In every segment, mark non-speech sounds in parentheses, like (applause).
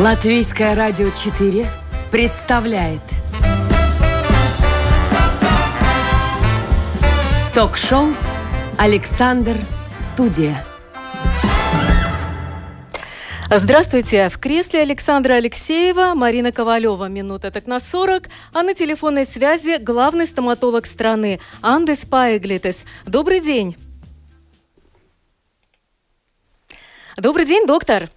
Латвийское радио 4 представляет Ток-шоу «Александр Студия». Здравствуйте! В кресле Александра Алексеева, Марина Ковалева, минута так на 40, а на телефонной связи главный стоматолог страны Андес Паеглитес. Добрый день! Добрый день, доктор!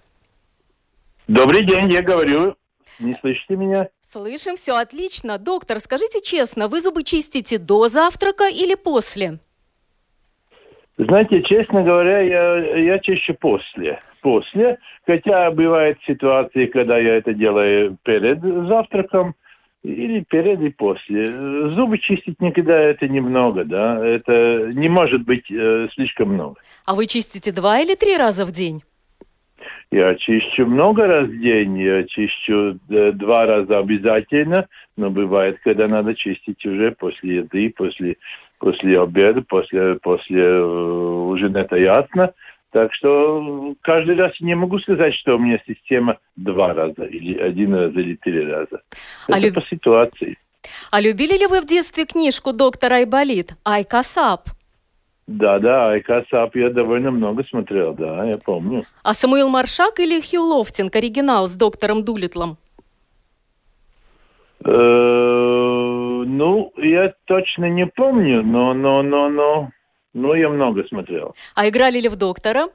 Добрый день, я говорю. Не слышите меня? Слышим, все отлично. Доктор, скажите честно, вы зубы чистите до завтрака или после? Знаете, честно говоря, я, я чище после. После. Хотя бывают ситуации, когда я это делаю перед завтраком или перед и после. Зубы чистить никогда это немного, да. Это не может быть э, слишком много. А вы чистите два или три раза в день? Я чищу много раз в день, я чищу э, два раза обязательно, но бывает, когда надо чистить уже после еды, после, после обеда, после, после э, ужина, это ясно. Так что каждый раз не могу сказать, что у меня система два раза, или один раз, или три раза. А это люб... по ситуации. А любили ли вы в детстве книжку доктора Айболит «Айкасап»? Да, да, Aikāsāp я довольно много смотрел, да, я помню. А Самуил Маршак или Хью Лофтинг, оригинал с доктором Дулитлом? Э, ну, я точно не помню, но, но, но, но, но я много смотрел. А играли ли в доктора?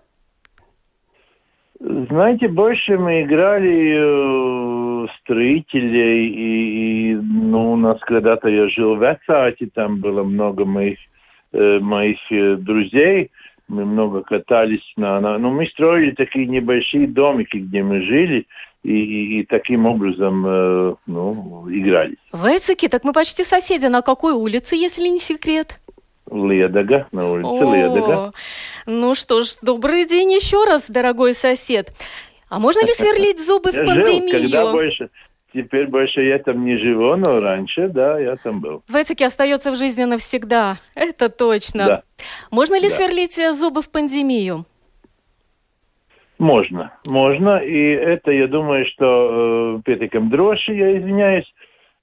Знаете, больше мы играли э, строителей, и, и ну, у нас когда-то я жил в Иецаве, там было много моих моих э, друзей. Мы много катались на, на... Ну, мы строили такие небольшие домики, где мы жили, и, и, и таким образом э, ну, играли. В Эцике? Так мы почти соседи. На какой улице, если не секрет? Ледога, на улице О, Ледога. Ну что ж, добрый день еще раз, дорогой сосед. А можно ли (laughs) сверлить зубы в пандемию? Жил, когда больше, Теперь больше я там не живу, но раньше, да, я там был. В этике остается в жизни навсегда, это точно. Да. Можно ли да. сверлить э, зубы в пандемию? Можно, можно, и это, я думаю, что э, петиком дрожжи, я извиняюсь,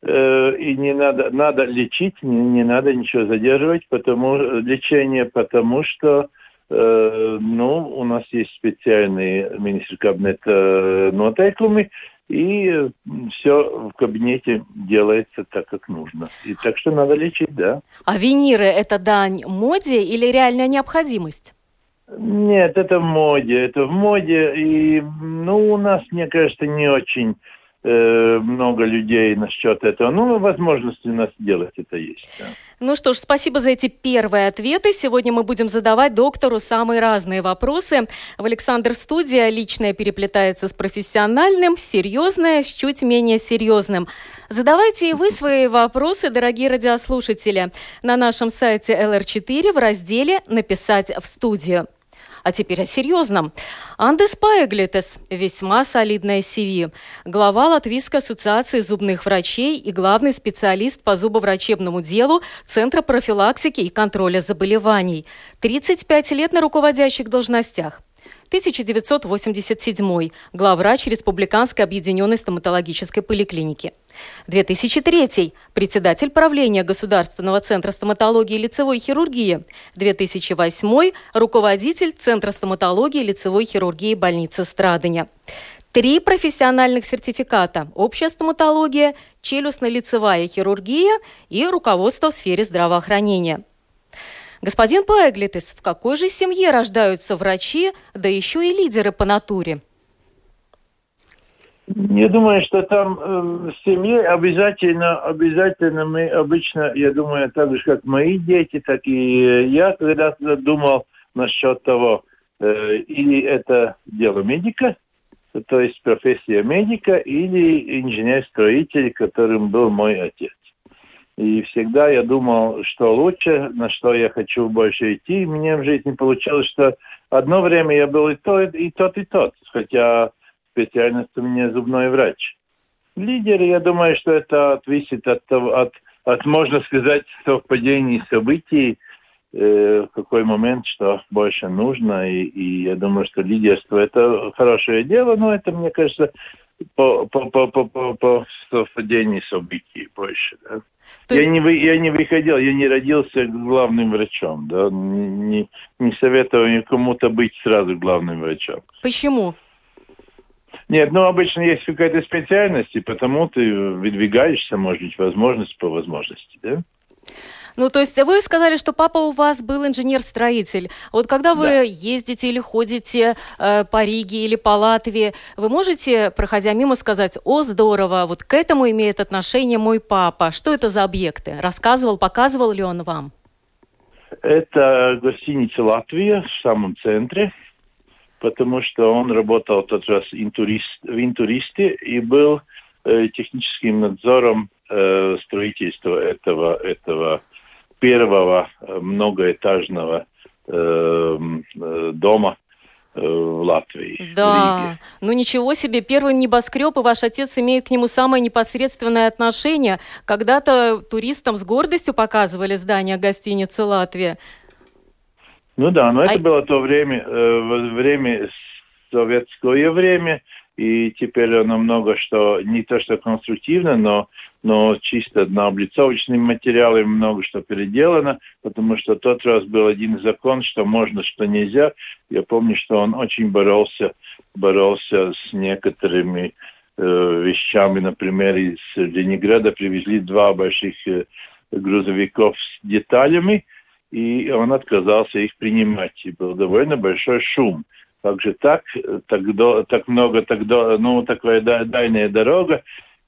э, и не надо, надо лечить, не, не надо ничего задерживать, потому лечение, потому что э, ну, у нас есть специальные министр кабинета э, и все в кабинете делается так, как нужно. И так что надо лечить, да. А виниры – это дань моде или реальная необходимость? Нет, это в моде, это в моде, и, ну, у нас, мне кажется, не очень Э, много людей насчет этого. Ну, возможности у нас делать это есть. Да. Ну что ж, спасибо за эти первые ответы. Сегодня мы будем задавать доктору самые разные вопросы. В Александр Студия личное переплетается с профессиональным, серьезное с чуть менее серьезным. Задавайте и вы свои вопросы, дорогие радиослушатели, на нашем сайте LR4 в разделе «Написать в студию». А теперь о серьезном. Андес Паеглитес – весьма солидная CV. Глава Латвийской ассоциации зубных врачей и главный специалист по зубоврачебному делу Центра профилактики и контроля заболеваний. 35 лет на руководящих должностях. 1987. Главврач Республиканской объединенной стоматологической поликлиники. 2003. Председатель правления Государственного центра стоматологии и лицевой хирургии. 2008. Руководитель Центра стоматологии и лицевой хирургии больницы Страдыня. Три профессиональных сертификата – общая стоматология, челюстно-лицевая хирургия и руководство в сфере здравоохранения – Господин Паэглитес, в какой же семье рождаются врачи, да еще и лидеры по натуре? Я думаю, что там э, в семье обязательно, обязательно мы обычно, я думаю, так же, как мои дети, так и я когда-то думал насчет того, э, или это дело медика, то есть профессия медика, или инженер-строитель, которым был мой отец. И всегда я думал, что лучше, на что я хочу больше идти. И мне в жизни получилось, что одно время я был и то, и тот, и тот, хотя специальность у меня зубной врач. Лидер, я думаю, что это зависит от от, от можно сказать, совпадений событий, э, в какой момент что больше нужно. И, и я думаю, что лидерство это хорошее дело, но это, мне кажется, по, по, по, по, по, по совпадению событий больше. Да. То я, есть- не, вы- я не выходил, я не родился главным врачом, да, не, не советую кому-то быть сразу главным врачом. Почему? Нет, ну обычно есть какая-то специальность, и потому ты выдвигаешься, может быть, возможность по возможности, да? Ну, то есть вы сказали, что папа у вас был инженер-строитель. Вот когда вы Да. ездите или ходите э, по Риге или по Латвии, вы можете, проходя мимо, сказать, о, здорово, вот к этому имеет отношение мой папа. Что это за объекты? Рассказывал, показывал ли он вам? Это гостиница «Латвия» в самом центре, потому что он работал тот раз интурист, в интуристе и был э, техническим надзором э, строительства этого, этого первого э, многоэтажного э, э, дома э, в Латвии. в Риге. Да, ну ничего себе, первый небоскреб, и ваш отец имеет к нему самое непосредственное отношение. Когда-то туристам с гордостью показывали здание гостиницы «Латвия». Ну да, но это А- было то время, э, время советское время, и теперь оно много что, не то что конструктивно, но, но чисто на облицовочным материалом много что переделано, потому что тот раз был один закон, что можно, что нельзя. Я помню, что он очень боролся, боролся с некоторыми э, вещами, например, из Ленинграда привезли два больших э, грузовиков с деталями, и он отказался их принимать. И был довольно большой шум. Также так, э, так, до- так много, так, до- ну, такая да- дальняя дорога,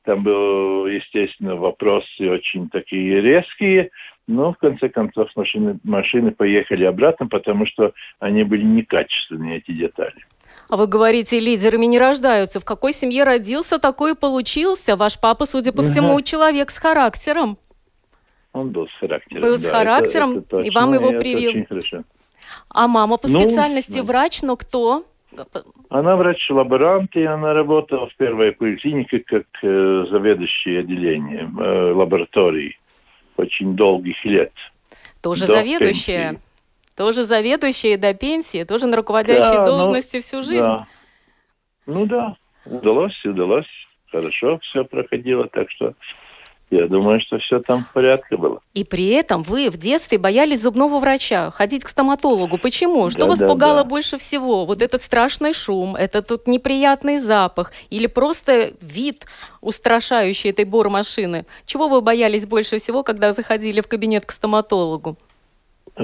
там был, естественно, вопросы очень такие резкие, но в конце концов машины, машины поехали обратно, потому что они были некачественные, эти детали. А вы говорите, лидерами не рождаются. В какой семье родился, такой и получился. Ваш папа, судя по всему, Ага. человек с характером. Он был с характером. Был с да, характером, это- это и вам точно, его привил. очень хорошо. А мама по Ну, специальности да. врач, но кто? Она врач-лаборант, и она работала в первой поликлинике как э, заведующий отделением э, лаборатории очень долгих лет. Тоже До заведующая. пенсии. Тоже заведующая до пенсии, тоже на руководящей Да, ну, должности всю жизнь. Да. Ну да, удалось, удалось. Хорошо все проходило, так что я думаю, что все там в порядке было. И при этом вы в детстве боялись зубного врача, ходить к стоматологу. Почему? Что Да, вас да, пугало да. больше всего? Вот этот страшный шум, этот тут неприятный запах или просто вид устрашающий этой бормашины? Чего вы боялись больше всего, когда заходили в кабинет к стоматологу?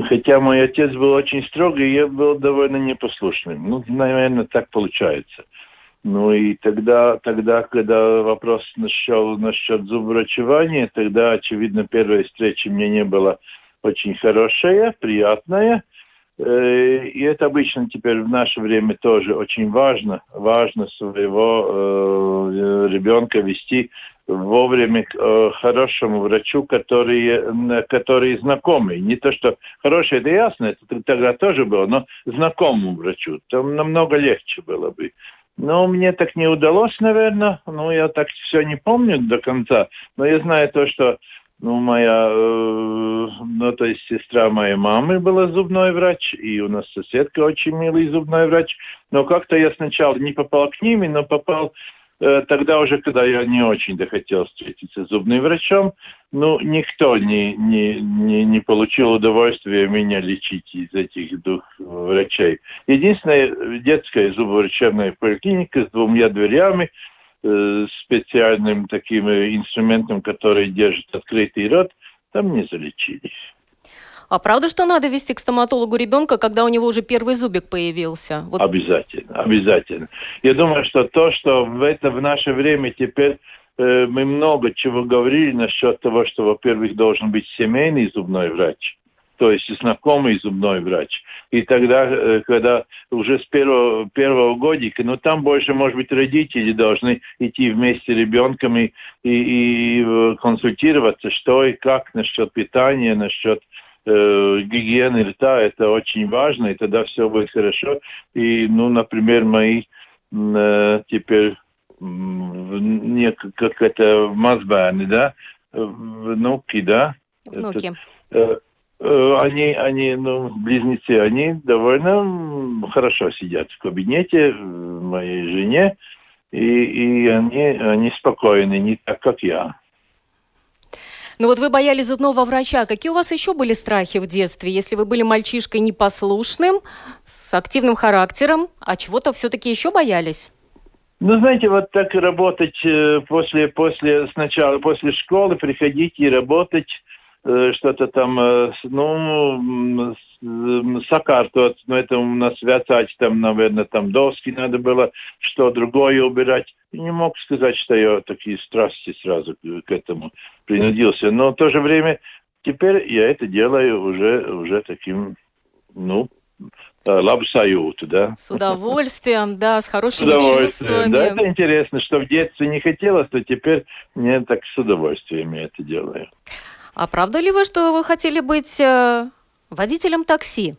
Хотя мой отец был очень строгий, я был довольно непослушным. Ну, наверное, так получается. Ну и тогда, тогда, когда вопрос насчет, насчет зубврачевания, тогда, очевидно, первая встреча мне не была очень хорошая, приятная. Э, И это обычно теперь в наше время тоже очень важно. Важно своего э, ребенка вести вовремя к э, хорошему врачу, который, который знакомый. Не то, что хороший, это ясно, это тогда тоже было, но знакомому врачу. Там намного легче было бы. Но мне так не удалось, наверное. Ну, я так все не помню до конца. Но я знаю то, что ну, моя, э, ну, то есть сестра моей мамы была зубной врач, и у нас соседка очень милый зубной врач. Но как-то я сначала не попал к ним, но попал тогда уже, когда я не очень захотел встретиться с зубным врачом. Ну, никто не, не, не, не получил удовольствия меня лечить из этих двух врачей. Единственная детская зубоврачебная поликлиника с двумя дверями, э, специальным таким э, инструментом, который держит открытый рот, там не залечили. А правда, что надо вести к стоматологу ребенка, когда у него уже первый зубик появился? Вот Обязательно, обязательно. Я думаю, что то, что в это в наше время теперь э, мы много чего говорили насчет того, что, во-первых, должен быть семейный зубной врач, то есть знакомый зубной врач. И тогда, э, когда уже с первого, первого годика, ну там больше, может быть, родители должны идти вместе с ребенком и, и, и, э, консультироваться, что и как насчет питания, насчет э, гигиены рта, это очень важно, и тогда все будет хорошо. И, ну, например, мои э, теперь не, как- это мазбаны, да, внуки, да, внуки. Э, э, они, они, ну, близнецы, они довольно хорошо сидят в кабинете э, моей жене, и, и они, они спокойны, не так, как я. Ну вот вы боялись зубного врача. Какие у вас еще были страхи в детстве, если вы были мальчишкой непослушным, с активным характером, а чего-то все-таки еще боялись? Ну, знаете, вот так работать э, после, после сначала, после школы, приходить и работать, что-то там, э, ну, сокартовать, но это у нас вязать, там, наверное, там доски надо было, что другое убирать. И не мог сказать, что я такие страсти сразу к этому принудился. Но в то же время теперь я это делаю уже, уже таким, ну, лабу саюту, да. С удовольствием, да, с хорошими с чувствами. Да, это интересно, что в детстве не хотелось, то теперь мне так с удовольствием я это делаю. А правда ли вы, что вы хотели быть э, водителем такси?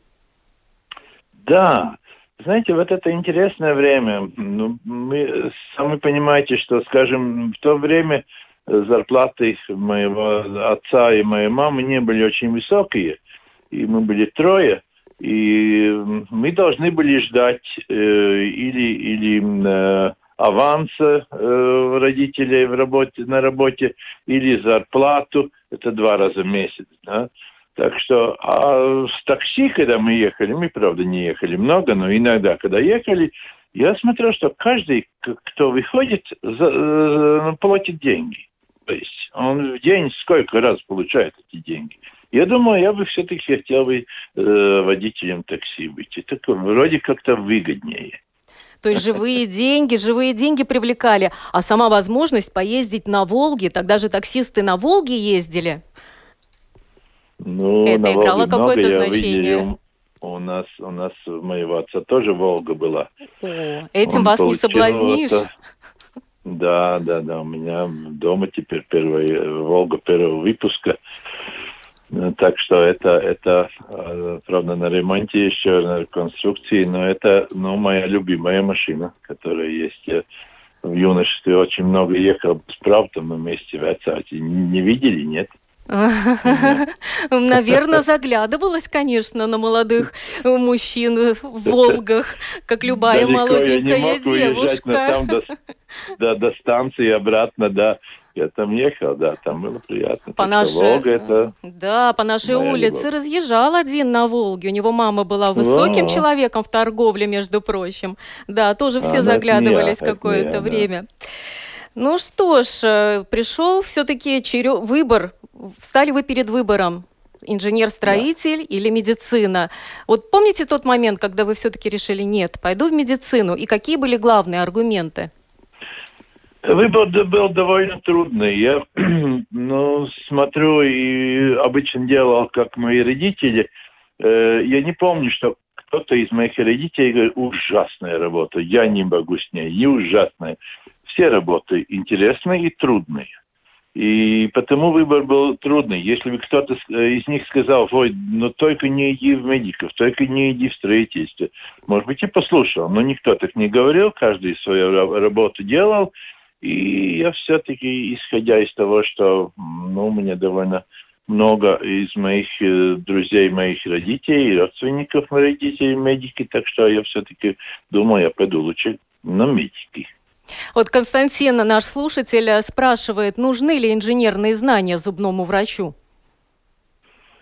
Да. Знаете, вот это интересное время. Ну, вы сами понимаете, что, скажем, в то время зарплаты моего отца и моей мамы не были очень высокие, и мы были трое – и мы должны были ждать э, или, или э, аванса э, родителей в работе, на работе, или зарплату, это два раза в месяц. Да? Так что а с такси, когда мы ехали, мы, правда, не ехали много, но иногда, когда ехали, я смотрел, что каждый, кто выходит, за, э, платит деньги. То есть он в день сколько раз получает эти деньги. Я думаю, я бы все-таки хотел бы э, водителем такси быть. Это вроде как-то выгоднее. То есть живые деньги, живые деньги привлекали, а сама возможность поездить на Волге, тогда же таксисты на Волге ездили. Ну, Это играло какое-то значение. Видел, у нас, у нас у моего отца тоже Волга была. О, этим Он вас не соблазнишь. Это... Да, да, да. У меня дома теперь первая Волга первого выпуска. Ну, так что это, это, э, правда, на ремонте еще, на реконструкции, но это, ну, моя любимая машина, которая есть. В юношестве очень много ехал с правдом вместе в Ацате. Не видели, нет? (laughs) Наверное, заглядывалась, конечно, на молодых мужчин в Волгах, как любая молоденькая девушка. До, до станции обратно, да. Я там ехал, да, там было приятно. По нашей, Волга это да, по нашей улице любовь. разъезжал один на Волге. У него мама была высоким О. человеком в торговле, между прочим. Да, тоже все а, заглядывались какое-то время. Да. Ну что ж, э, пришел все-таки черё... выбор. Встали вы перед выбором инженер-строитель да. или медицина. Вот помните тот момент, когда вы все-таки решили, нет, пойду в медицину, и какие были главные аргументы? Выбор был довольно трудный. Я (clears throat) ну, смотрю и обычно делал, как мои родители. Э, я не помню, что кто-то из моих родителей говорит, ужасная работа, я не могу с ней, не ужасная. Все работы интересные и трудные. И потому выбор был трудный. Если бы кто-то э, из них сказал, ой, ну только не иди в медиков, только не иди в строительство, может быть, и послушал. Но никто так не говорил, каждый свою работу делал. И я все-таки, исходя из того, что ну, у меня довольно много из моих э, друзей, моих родителей, родственников моих родителей медики, так что я все-таки думаю, я пойду лучше на медики. Вот Константин, наш слушатель, спрашивает, нужны ли инженерные знания зубному врачу?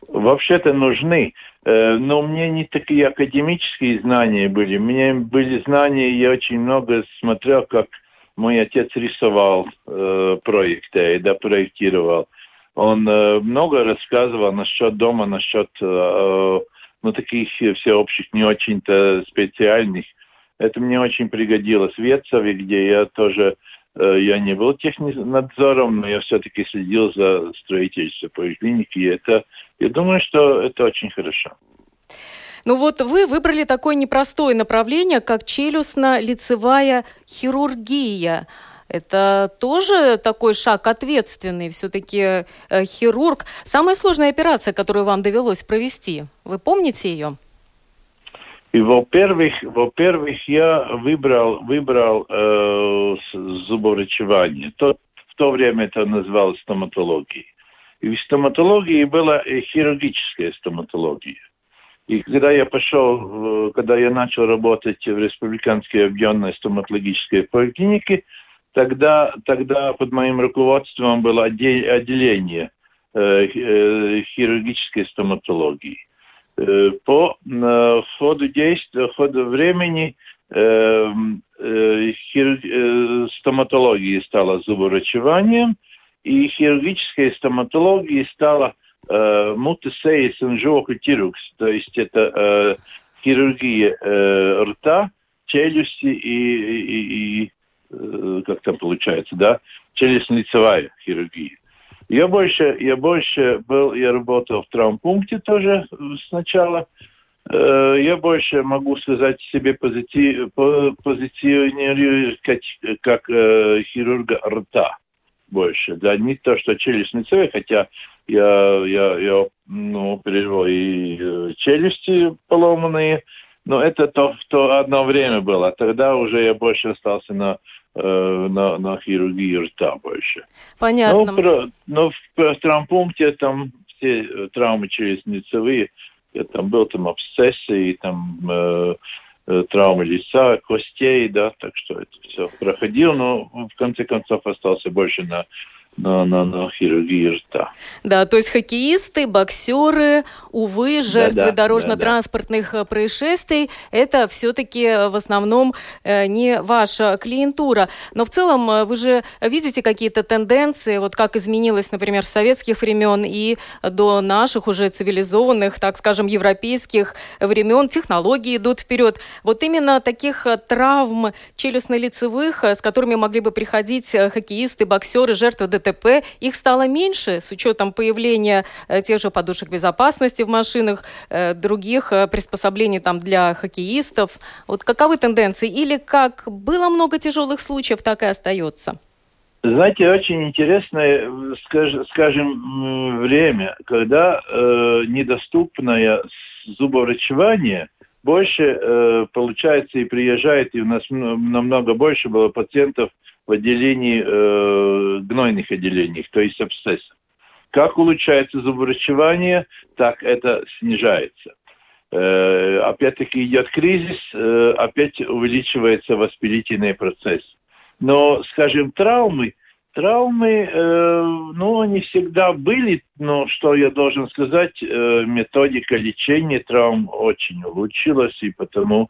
Вообще-то нужны, э, но мне не такие академические знания были. У меня были знания, я очень много смотрел, как мой отец рисовал э, проекты, да, проектировал. Он э, много рассказывал насчет дома, насчет э, ну, таких всеобщих, не очень-то специальных. Это мне очень пригодилось в Ветцове, где я тоже, э, я не был технадзором, но я все-таки следил за строительством поликлиники. И это, я думаю, что это очень хорошо. Ну вот вы выбрали такое непростое направление, как челюстно-лицевая хирургия. Это тоже такой шаг ответственный, все-таки э, хирург. Самая сложная операция, которую вам довелось провести, вы помните ее? И во-первых, во-первых, я выбрал выбрал э, зубоврачевание. То, в то время это называлось стоматологией. И в стоматологии была хирургическая стоматология. И когда я пошел, когда я начал работать в Республиканской объединенной стоматологической поликлинике, тогда, тогда под моим руководством было отделение э, э, хирургической стоматологии. Э, по ходу действия, ходу времени хирург, стоматология стала зубоврачеванием, и хирургическая стоматология стала э, мутесеис инжоку тирукс, то есть это э, хирургия э, рта, челюсти и, и, и э, как там получается, да, челюстно-лицевая хирургия. Я больше, я больше был, я работал в травмпункте тоже сначала. Э, я больше могу сказать себе позитив, позиционирую как, как хирурга рта больше. Да, не то, что челюстно-лицевая, хотя я, я, я ну, переживал и э, челюсти поломанные, но это то, то одно время было. Тогда уже я больше остался на, э, на, на хирургии рта больше. Понятно. Ну, про, но в травмпункте там все э, травмы челюстно-лицевые, я там был, там абсцессы, там э, травмы лица, костей, да, так что это все проходил, но в конце концов остался больше на на, на, на хирургии рта. Да, то есть хоккеисты, боксеры, увы, жертвы да, да, дорожно-транспортных да, да. происшествий, это все-таки в основном э, не ваша клиентура. Но в целом э, вы же видите какие-то тенденции, вот как изменилось, например, с советских времен и до наших уже цивилизованных, так скажем, европейских времен, технологии идут вперед. Вот именно таких э, травм челюстно-лицевых, с которыми могли бы приходить хоккеисты, боксеры, жертвы ДТП, их стало меньше с учетом появления э, тех же подушек безопасности в машинах, э, других э, приспособлений там для хоккеистов. Вот каковы тенденции? Или как было много тяжелых случаев, так и остается? Знаете, очень интересное, скажем, время, когда э, недоступное зубоврачевание больше э, получается и приезжает, и у нас намного больше было пациентов в отделении, э, гнойных отделениях, то есть абсцессов. Как улучшается зубоврачевание, так это снижается. Э, опять-таки идет кризис, э, опять увеличивается воспалительный процесс. Но, скажем, травмы, травмы, э, ну, они всегда были, но что я должен сказать, э, методика лечения травм очень улучшилась, и потому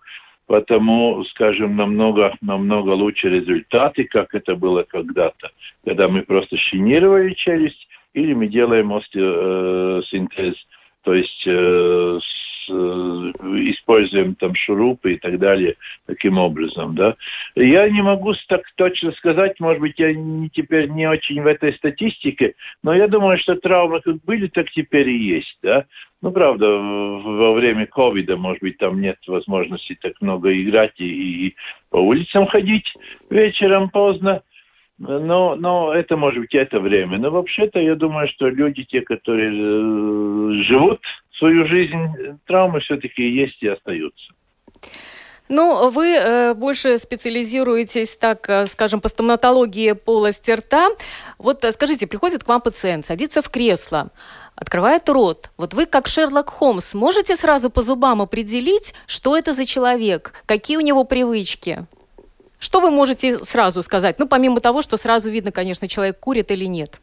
потому, скажем, намного, намного лучше результаты, как это было когда-то, когда мы просто шинировали челюсть, или мы делаем остеосинтез, то есть э, с, э, используем там шурупы и так далее таким образом, да. Я не могу так точно сказать, может быть, я не, теперь не очень в этой статистике, но я думаю, что травмы как были, так теперь и есть, да. Ну, правда, во время ковида, может быть, там нет возможности так много играть и, и по улицам ходить вечером поздно. Но, но это может быть это время. Но вообще-то я думаю, что люди, те, которые э, живут свою жизнь, травмы все-таки есть и остаются. Ну, вы э, больше специализируетесь, так э, скажем, по стоматологии полости рта. Вот э, скажите, приходит к вам пациент, садится в кресло, открывает рот. Вот вы, как Шерлок Холмс, можете сразу по зубам определить, что это за человек, какие у него привычки? Что вы можете сразу сказать? Ну, помимо того, что сразу видно, конечно, человек курит или нет.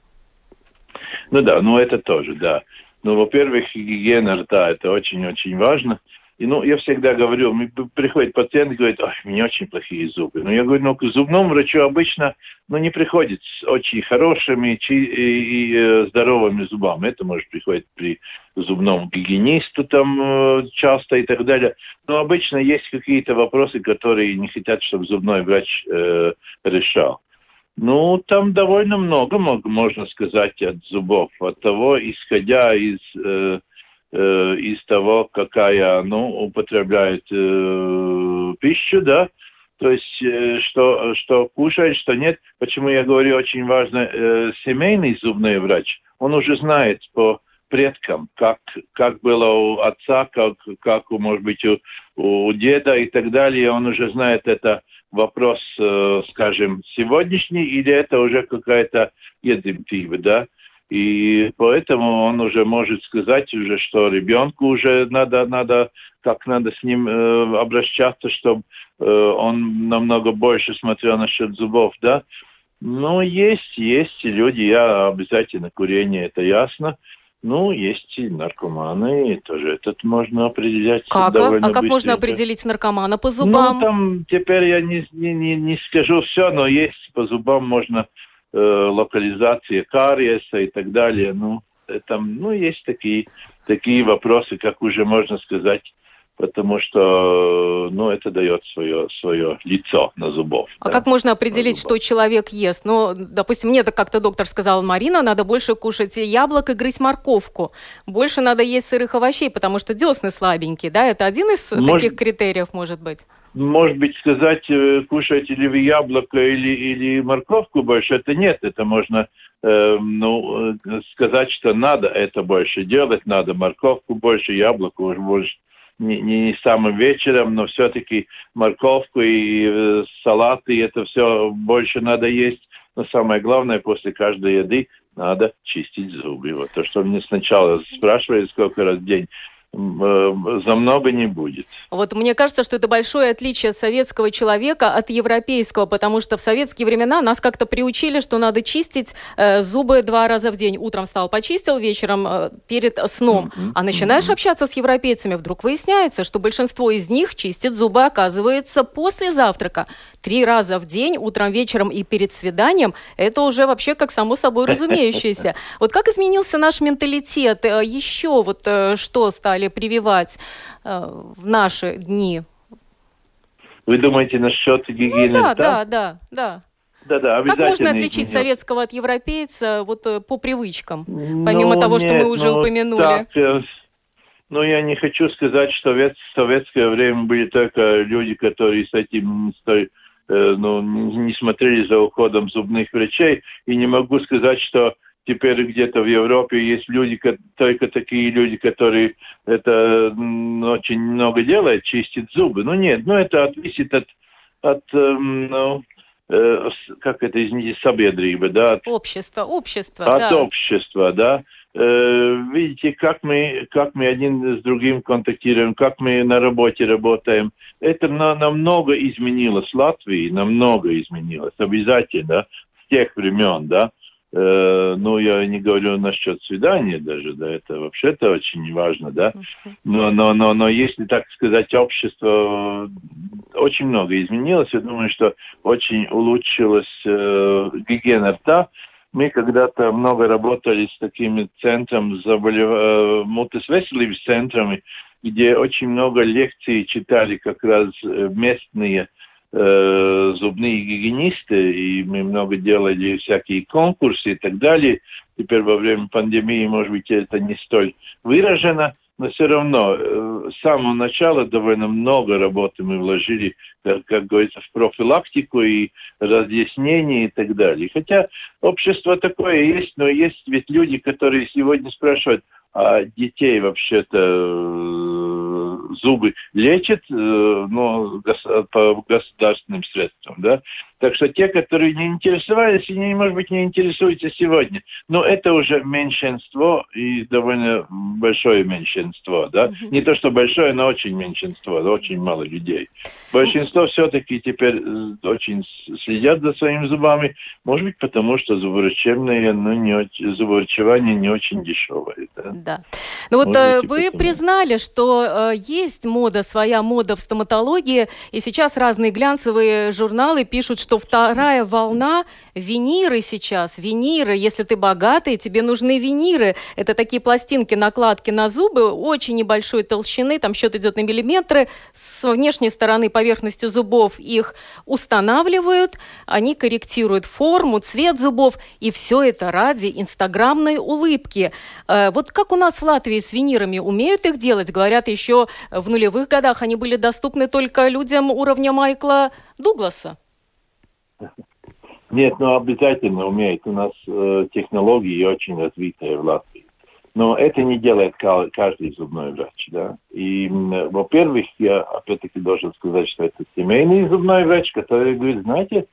Ну да, ну это тоже, да. Ну, во-первых, гигиена рта, это очень-очень важно. И, ну, я всегда говорю, приходит пациент и говорит, ой, у меня очень плохие зубы. Ну, я говорю, ну, к зубному врачу обычно, ну, не приходит с очень хорошими и, и, и э, здоровыми зубами. Это может приходить при зубном гигиенисту там э, часто и так далее. Но обычно есть какие-то вопросы, которые не хотят, чтобы зубной врач э, решал. Ну, там довольно много, можно сказать, от зубов. От того, исходя из э, э, из того, какая, ну, употребляет э, пищу, да, то есть э, что, что кушает, что нет. Почему я говорю, очень важно, э, семейный зубный врач, он уже знает по предкам, как, как было у отца, как, как может быть, у, у деда и так далее. Он уже знает это вопрос, э, скажем, сегодняшний, или это уже какая-то едемтива, да. И поэтому он уже может сказать уже, что ребенку уже надо, надо как надо с ним э, обращаться, чтобы э, он намного больше смотрел насчет зубов, да. Ну, есть, есть люди, я обязательно курение, это ясно. Ну, есть и наркоманы, и тоже этот можно определять. Как? А как можно определить наркомана по зубам? Ну, там теперь я не, не, не скажу все, но есть по зубам можно э, локализация кариеса и так далее. Ну, там, ну, есть такие, такие вопросы, как уже можно сказать, потому что ну, это дает свое, свое лицо на зубов. А да, как можно определить, что человек ест? Ну, допустим, мне так как-то доктор сказал, Марина, надо больше кушать яблок и грызть морковку. Больше надо есть сырых овощей, потому что десны слабенькие, да? Это один из может, таких критериев, может быть? Может быть, сказать, э, кушаете ли вы яблоко или, или морковку больше, это нет, это можно э, ну, э, сказать, что надо это больше делать, надо морковку больше, яблоко больше, не, не самым вечером, но все-таки морковку и э, салаты, это все больше надо есть. Но самое главное, после каждой еды надо чистить зубы. Вот то, что мне сначала спрашивали, сколько раз в день за много не будет. Вот мне кажется, что это большое отличие советского человека от европейского, потому что в советские времена нас как-то приучили, что надо чистить э, зубы два раза в день. Утром встал, почистил, вечером э, перед сном. Mm-hmm. А начинаешь mm-hmm. общаться с европейцами, вдруг выясняется, что большинство из них чистит зубы, оказывается, после завтрака. Три раза в день, утром, вечером и перед свиданием. Это уже вообще как само собой (laughs) разумеющееся. Вот как изменился наш менталитет? Э, Еще вот э, что стали стали прививать э, в наши дни. Вы думаете насчет гигиены? Ну, да, да, да, да. Да, да, как можно отличить изменил. советского от европейца вот э, по привычкам, помимо ну, того, что мы уже ну, упомянули? Так, э, ну, я не хочу сказать, что в советское время были только люди, которые с этим ну, не смотрели за уходом зубных врачей, и не могу сказать, что теперь где-то в Европе есть люди, только такие люди, которые это очень много делают, чистят зубы. Ну нет, ну это зависит от, от эм, ну, э, как это, извините, собедрибы, да? От, общества, общества, От да. общества, да. Э, видите, как мы, как мы один с другим контактируем, как мы на работе работаем. Это на, намного изменилось Латвии, намного изменилось, обязательно, с тех времен, да. Ну, я не говорю насчет свидания даже, да, это вообще-то очень важно, да. Но, но, но, но если так сказать, общество очень много изменилось, я думаю, что очень улучшилась э, гигиена рта. Мы когда-то много работали с такими центром, заболев... э, мутисвеселивс центрами, где очень много лекций читали как раз э, местные э, зубные гигиенисты, и мы много делали всякие конкурсы и так далее. Теперь во время пандемии, может быть, это не столь выражено, но все равно э, с самого начала довольно много работы мы вложили, как, как говорится, в профилактику и разъяснение и так далее. Хотя общество такое есть, но есть ведь люди, которые сегодня спрашивают, а детей вообще-то э, зубы лечат, э, но по государственным средствам, да. Так что те, которые не интересовались, они, может быть, не интересуются сегодня. Но это уже меньшинство и довольно большое меньшинство, да. Mm-hmm. Не то, что большое, но очень меньшинство, очень мало людей. Большинство все-таки теперь э, очень следят за своими зубами, может быть, потому что зубоврачебное, ну, не зубоврачевание не очень дешевое, да. Да. Ну вот может вы потому. признали, что э, есть мода, своя мода в стоматологии, и сейчас разные глянцевые журналы пишут, что вторая волна виниры сейчас, виниры, если ты богатый, тебе нужны виниры. Это такие пластинки, накладки на зубы, очень небольшой толщины, там счет идет на миллиметры, с внешней стороны поверхностью зубов их устанавливают, они корректируют форму, цвет зубов, и все это ради инстаграмной улыбки. Э, вот как у нас в Латвии с винирами умеют их делать? Говорят, еще в нулевых годах они были доступны только людям уровня Майкла Дугласа. Нет, ну обязательно умеет. У нас э, технологии очень развитые в Латвии. Но это не делает каждый зубной врач, да. И, во-первых, я опять-таки должен сказать, что это семейный зубной врач, который говорит, знаете,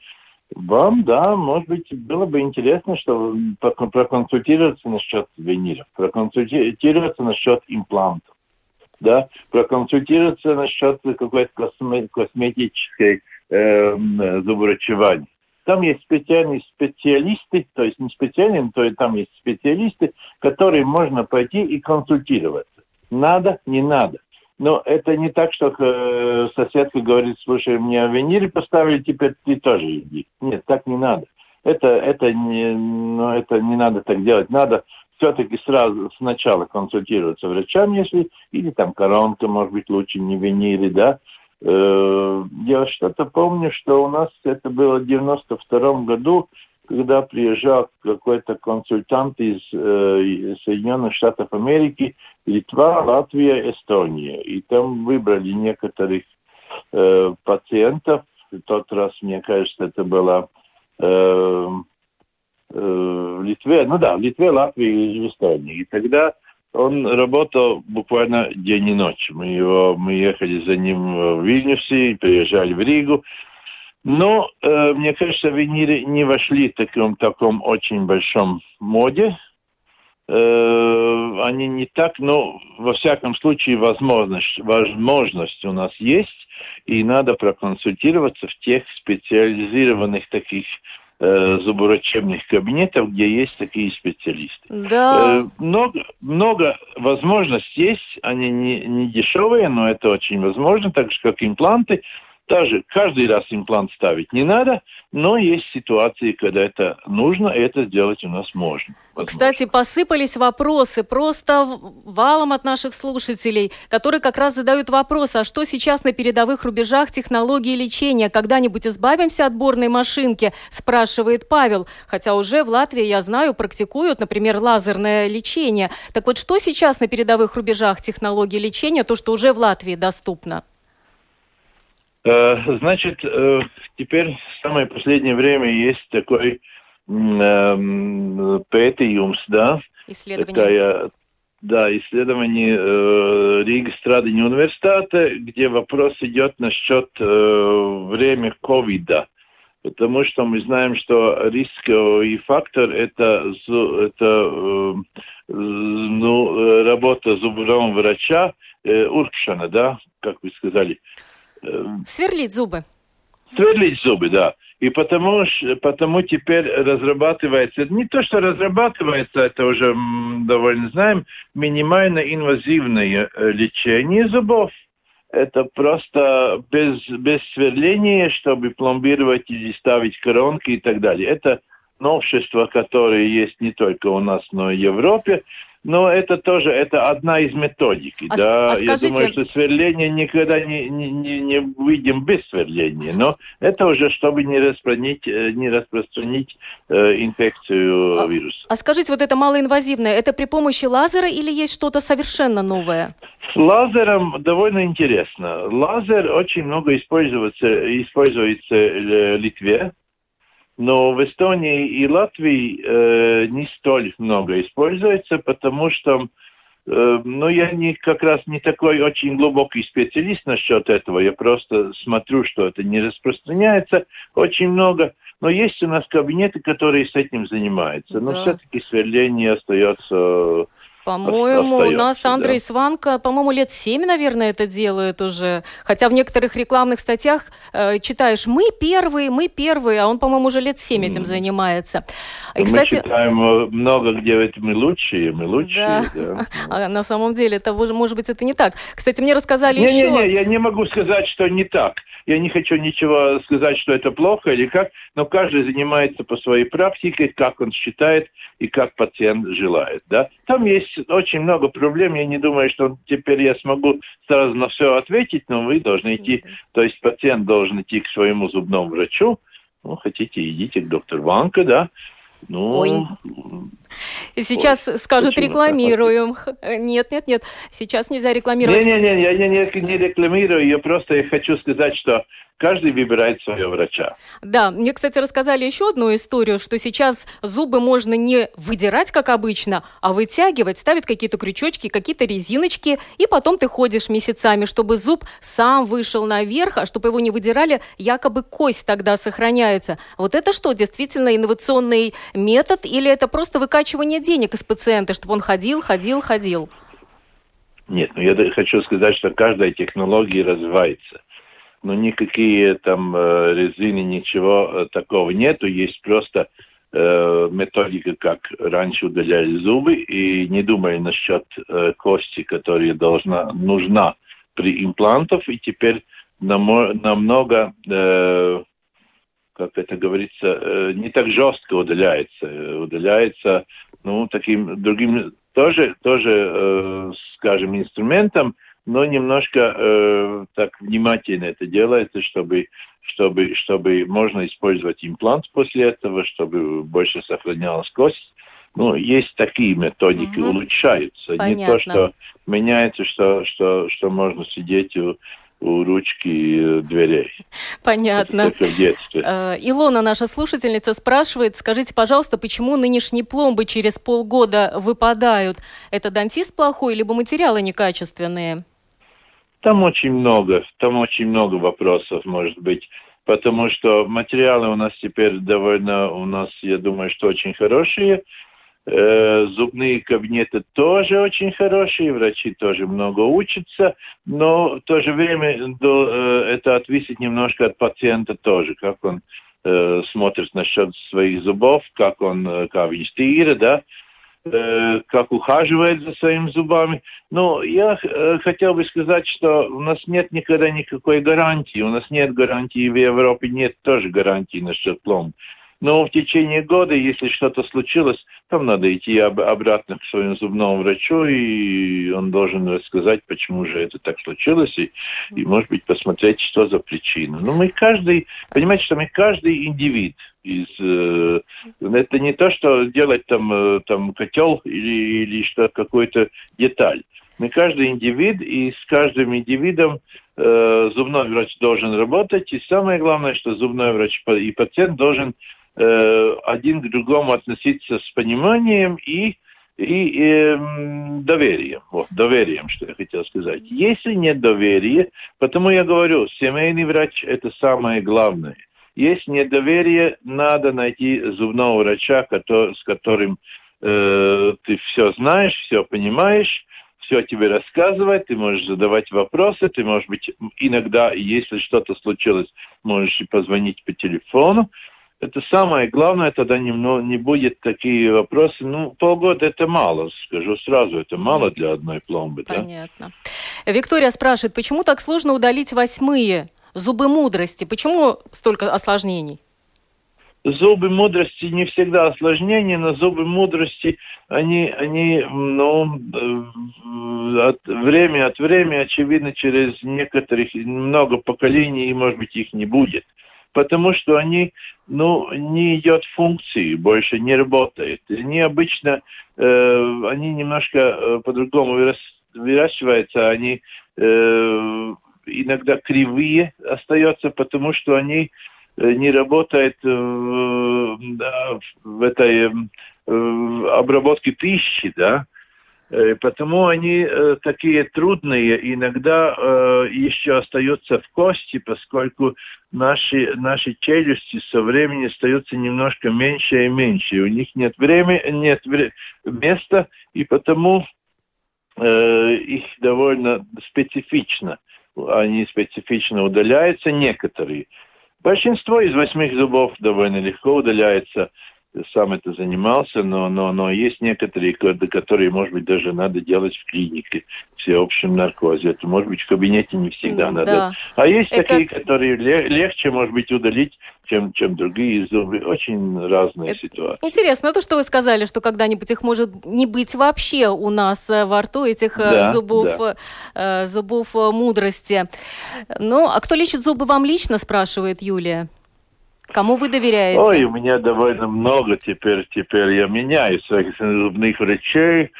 Вам, да, может быть, было бы интересно, что проконсультироваться насчет виниров, проконсультироваться насчет имплантов, да, проконсультироваться насчет какой-то косметической э, зубоврачевания. Там есть специальные специалисты, то есть не специальные, то есть там есть специалисты, которые можно пойти и консультироваться. Надо, не надо. Но это не так, что э, соседка говорит, слушай, мне виниры поставили, теперь ты тоже иди. Нет, так не надо. Это, это, не, ну, это не надо так делать. Надо все-таки сразу сначала консультироваться врачам, если, или там коронка, может быть, лучше не виниры, да. Э, я что-то помню, что у нас это было в 92 году, когда приезжал какой-то консультант из э, Соединенных Штатов Америки, Литва, Латвия, Эстония. И там выбрали некоторых э, пациентов. В тот раз, мне кажется, это было э, в Литве, ну да, в Литве, Латвии и Эстонии. И тогда он работал буквально день и ночь. Мы, его, мы ехали за ним в Вильнюсе, приезжали в Ригу. Но, э, мне кажется, виниры не вошли в таком, таком очень большом моде. Э, они не так, но во всяком случае возможность, возможность у нас есть, и надо проконсультироваться в тех специализированных таких э, зубоврачебных кабинетов, где есть такие специалисты. Да. Э, много, много возможностей есть, они не, не дешевые, но это очень возможно, так же как импланты. Даже каждый раз имплант ставить не надо, но есть ситуации, когда это нужно, и это сделать у нас можно. Возможно. Кстати, посыпались вопросы просто валом от наших слушателей, которые как раз задают вопрос, а что сейчас на передовых рубежах технологии лечения? Когда-нибудь избавимся от борной машинки? Спрашивает Павел. Хотя уже в Латвии, я знаю, практикуют, например, лазерное лечение. Так вот, что сейчас на передовых рубежах технологии лечения, то, что уже в Латвии доступно? Э, значит, э, теперь в самое последнее время есть такой пētījums, да? Исследование. Такая, да, исследование э, Риги Страдани университета, где вопрос идет насчет э, время ковида. Потому что мы знаем, что рисковый фактор это, это э, ну, работа зубного врача, э, уркшана, да, как вы сказали. Сверлить зубы. Сверлить зубы, да. И потому, потому теперь разрабатывается, не то, что разрабатывается, это уже довольно знаем, минимально инвазивное э, лечение зубов. Это просто без, без сверления, чтобы пломбировать или ставить коронки и так далее. Это новшества, которые есть не только у нас, но и в Европе. Но это тоже это одна из методики. А, да, а скажите... я думаю, что сверление никогда не, не, не, выйдем без сверления. Но это уже чтобы не распространить, э, не распространить э, инфекцию а, вируса. А скажите, вот это малоинвазивное, это при помощи лазера или есть что-то совершенно новое? С лазером довольно интересно. Лазер очень много используется, используется в Литве но в Эстонии и Латвии э, не столь много используется, потому что э, ну, я не, как раз не такой очень глубокий специалист насчет этого. Я просто смотрю, что это не распространяется очень много. Но есть у нас кабинеты, которые с этим занимаются. Но все-таки сверление остается по-моему, у нас Андрей да. Сванка, по-моему, лет семь, наверное, это делает уже. Хотя в некоторых рекламных статьях э, читаешь «мы первые, мы первые», а он, по-моему, уже лет семь этим занимается. И, мы кстати... читаем э, много где мы лучшие, мы лучшие. Да. Да. (laughs) А на самом деле, это, может быть, это не так. Кстати, мне рассказали не, еще... Не-не-не, я не могу сказать, что не так. Я не хочу ничего сказать, что это плохо или как, но каждый занимается по своей практике, как он считает и как пациент желает. Да? Там есть очень много проблем. Я не думаю, что теперь я смогу сразу на все ответить, но вы должны идти, то есть пациент должен идти к своему зубному врачу. Ну, хотите, идите к доктору Ванка, да, ну, Ой. Сейчас Ой, скажут, рекламируем. Нет, нет, нет, сейчас нельзя рекламировать. Не-не-не, я не, не, рекламирую, я просто хочу сказать, что каждый выбирает своего врача. Да, мне, кстати, рассказали еще одну историю, что сейчас зубы можно не выдирать, как обычно, а вытягивать, ставить какие-то крючочки, какие-то резиночки, и потом ты ходишь месяцами, чтобы зуб сам вышел наверх, а чтобы его не выдирали, якобы кость тогда сохраняется. Вот это что, действительно инновационный метод, или это просто выкачивание денег из пациента, чтобы он ходил, ходил, ходил? Нет, ну я хочу сказать, что каждая технология развивается но никакие там э, резины, ничего э, такого нету. Есть просто э, методика, как раньше удаляли зубы, и не думая насчет э, кости, которая должна, нужна при имплантах, и теперь намного, э, как это говорится, э, не так жестко удаляется. Удаляется, ну, таким другим, тоже, тоже э, скажем, инструментом, но немножко э, так внимательно это делается, чтобы, чтобы, чтобы можно использовать имплант после этого, чтобы больше сохранялась кость. Ну, есть такие методики, угу. улучшаются. Понятно. Не то, что меняется, что, что, что можно сидеть у, у ручки дверей. Понятно. Это в детстве. Э, Илона, наша слушательница, спрашивает, скажите, пожалуйста, почему нынешние пломбы через полгода выпадают? Это дантист плохой, либо материалы некачественные? Там очень много, там очень много вопросов может быть, потому что материалы у нас теперь довольно, у нас, я думаю, что очень хорошие. Э, зубные кабинеты тоже очень хорошие, врачи тоже много учатся, но в то же время э, это отвисит немножко от пациента тоже, как он э, смотрит насчет своих зубов, как он, как инстира, да, Э, как ухаживает за своими зубами. Но я хотел бы сказать, что у нас нет никогда никакой гарантии. У нас нет гарантии в Европе, нет тоже гарантии насчет пломб. Но в течение года, если что-то случилось, там надо идти об, обратно к своему зубному врачу, и он должен рассказать, почему же это так случилось, и, и может быть, посмотреть, что за причина. Но мы каждый, понимаете, что мы каждый индивид из... Э, это не то, что делать там, э, там котел или, или что какой-то деталь. Мы каждый индивид, и с каждым индивидом э, зубной врач должен работать. И самое главное, что зубной врач и пациент должен Э, один к другому относиться с пониманием и и э, доверием. Вот, доверием, что я хотел сказать. Если нет доверия, потому я говорю, семейный врач – это самое главное. Если нет доверия, надо найти зубного врача, который, с которым э, ты все знаешь, все понимаешь, все тебе рассказывать, ты можешь задавать вопросы, ты можешь быть иногда, если что-то случилось, можешь и позвонить по телефону, это самое главное, тогда не, не будет такие вопросы. Ну, полгода это мало, скажу сразу, это мало для одной пломбы. Понятно. Да? Виктория спрашивает, почему так сложно удалить восьмые зубы мудрости? Почему столько осложнений? Зубы мудрости не всегда осложнения, но зубы мудрости, они, они ну, э, от, время от времени, очевидно, через некоторых, много поколений, может быть, их не будет потому что они, ну, не идет функции, больше не работает. Они обычно, э, они немножко э, по-другому выращиваются, они э, иногда кривые остаются, потому что они э, не работают э, да, в этой э, обработке пищи, да, потому они э, такие трудные, иногда э, еще остаются в кости, поскольку наши, наши челюсти со временем остаются немножко меньше и меньше. У них нет времени, нет места, и потому э, их довольно специфично. Они специфично удаляются, некоторые. Большинство из восьми зубов довольно легко удаляется сам это занимался, но, но, но есть некоторые, которые, может быть, даже надо делать в клинике, всеобщем наркозе. Это, может быть, в кабинете не всегда mm, надо. Да. А есть это... такие, которые легче, может быть, удалить, чем, чем другие зубы. Очень разные это... ситуации. Интересно то, что вы сказали, что когда-нибудь их может не быть вообще у нас э, во рту, этих э, да, зубов, да. Э, зубов мудрости. Ну, а кто лечит зубы вам лично, спрашивает Юлия? Кому вы доверяете? Ой, у меня довольно много теперь, теперь я меняю своих зубных врачей.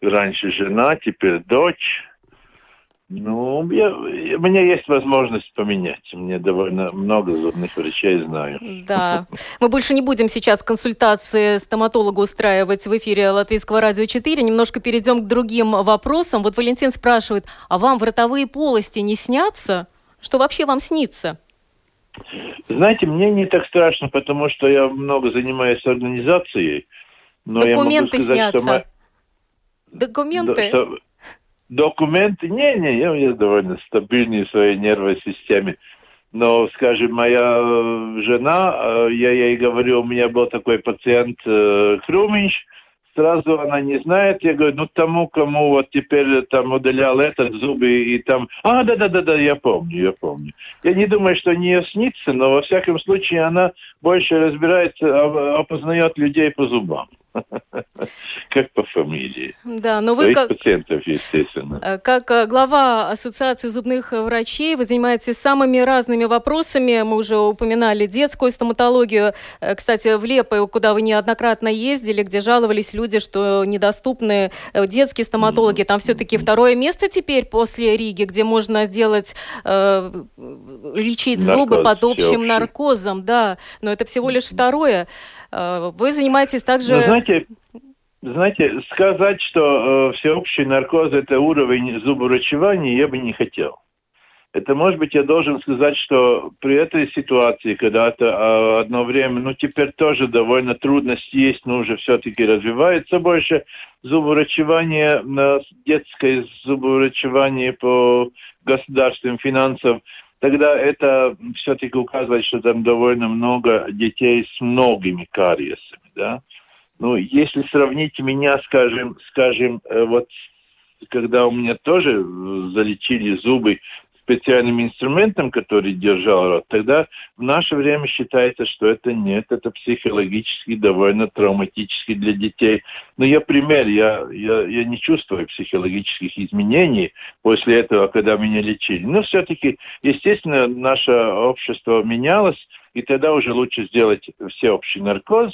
Раньше жена, теперь дочь. Ну, я, у меня есть возможность поменять. Мне довольно много зубных врачей знаю. Да. Мы больше не будем сейчас консультации стоматолога устраивать в эфире Латвийского радио 4. Немножко перейдем к другим вопросам. Вот Валентин спрашивает, а вам в ротовые полости не снятся? Что вообще вам снится? Знаете, мне не так страшно, потому что я много занимаюсь организацией. Но Документы я могу сказать, снятся. Что мы... Документы? Что документы, не, не, я, я довольно стабильный в своей нервной системе. Но, скажем, моя э, жена, э, я ей говорю, у меня был такой пациент э, Хруминч, сразу она не знает, я говорю, ну тому, кому вот теперь там удалял этот зубы и там, а, да-да-да-да, я помню, я помню. Я не думаю, что не снится, но во всяком случае она больше разбирается, опознает людей по зубам. Как по фамилии. Да, но вы как... пациентов, естественно. Э, как э, глава Ассоциации зубных врачей, вы занимаетесь самыми разными вопросами. Мы уже упоминали детскую стоматологию. Э, кстати, в Лепо, куда вы неоднократно ездили, где жаловались люди, что недоступны детские стоматологи. Там все-таки второе место теперь после Риги, где можно сделать, э, лечить Наркоз, зубы под общим наркозом. Да, но это всего лишь второе. Э, вы занимаетесь также... Ну, знаете, знаете, сказать, что э, всеобщий наркоз – это уровень зубоврачевания, я бы не хотел. Это, может быть, я должен сказать, что при этой ситуации, когда это э, одно время, ну, теперь тоже довольно трудно съесть, но уже все-таки развивается больше зубоврачевание, на детское зубоврачевание по государственным финансам – тогда это все-таки указывает, что там довольно много детей с многими кариесами, да. Ну, если сравнить меня, скажем, скажем, э, вот когда у меня тоже залечили зубы специальным инструментом, который держал рот, тогда в наше время считается, что это нет, это психологически довольно травматически для детей. Но я пример, я, я, я не чувствую психологических изменений после этого, когда меня лечили. Но все-таки, естественно, наше общество менялось, и тогда уже лучше сделать всеобщий наркоз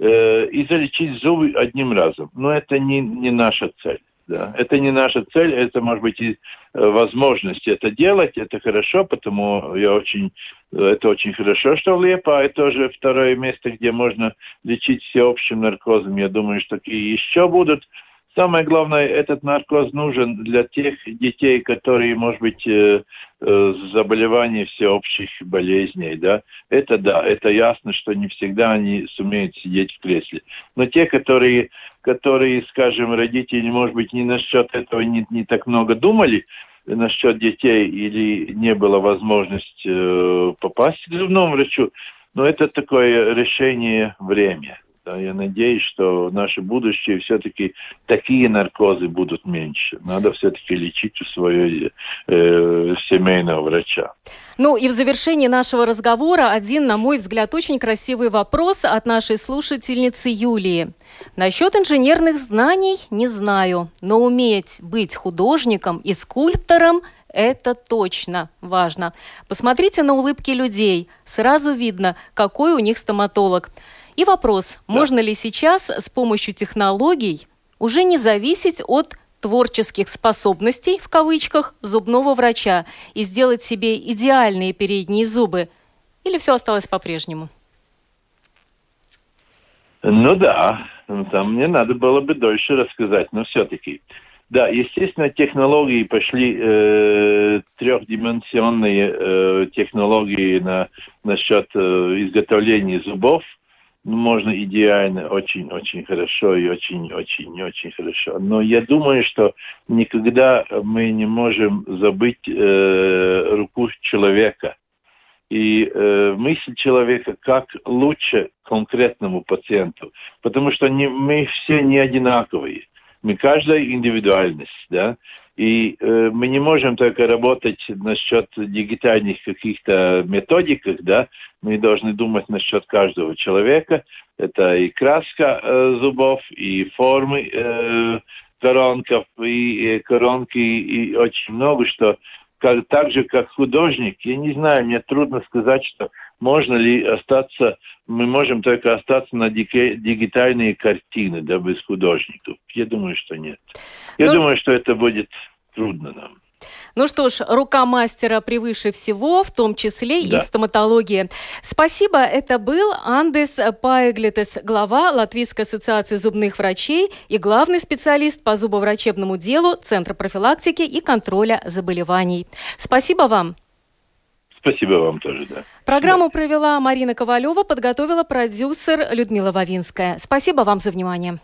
э, и залечить зубы одним разом. Но это не, не наша цель. Да. Это не наша цель, это может быть и э, возможность это делать, это хорошо, потому я очень, это очень хорошо, что Лепа, это тоже второе место, где можно лечить всеобщим наркозом. Я думаю, что такие еще будут. Самое главное, этот наркоз нужен для тех детей, которые, может быть, э, э, заболевания всеобщих болезней, да. Это да, это ясно, что не всегда они сумеют сидеть в кресле. Но те, которые, которые, скажем, родители, может быть, не насчет этого не, не так много думали, насчет детей или не было возможности э, попасть к зубному врачу, но это такое решение время. Я надеюсь, что наше будущее все-таки такие наркозы будут меньше. Надо все-таки лечить у своего э, семейного врача. Ну и в завершении нашего разговора один, на мой взгляд, очень красивый вопрос от нашей слушательницы Юлии. Насчет инженерных знаний не знаю, но уметь быть художником и скульптором – это точно важно. Посмотрите на улыбки людей, сразу видно, какой у них стоматолог – и вопрос, да. можно ли сейчас с помощью технологий уже не зависеть от творческих способностей, в кавычках, зубного врача и сделать себе идеальные передние зубы? Или все осталось по-прежнему? Ну да, там мне надо было бы дольше рассказать, но все-таки. Да, естественно, технологии пошли э, трехдименsionные э, технологии на насчет э, изготовления зубов – ну, можно идеально, очень-очень хорошо и очень-очень-очень хорошо. Но я думаю, что никогда мы не можем забыть э, руку человека и э, мысль человека, как лучше конкретному пациенту. Потому что не, мы все не одинаковые. Мы каждая индивидуальность, да. И э, мы не можем только работать насчет дигитальных каких-то методиках, да, мы должны думать насчет каждого человека. Это и краска э, зубов, и формы э, коронков, и, и коронки, и очень много что. как, так же, как художник, я не знаю, мне трудно сказать, что можно ли остаться, мы можем только остаться на дигитальные картины, да, без художников. Я думаю, что нет. Я ну... думаю, что это будет трудно нам. Ну что ж, рука мастера превыше всего, в том числе да. и в стоматологии. Спасибо, это был Андес Паеглитес, глава Латвийской ассоциации зубных врачей и главный специалист по зубоврачебному делу Центра профилактики и контроля заболеваний. Спасибо вам. Спасибо вам тоже, да. Программу да. провела Марина Ковалева, подготовила продюсер Людмила Вавинская. Спасибо вам за внимание.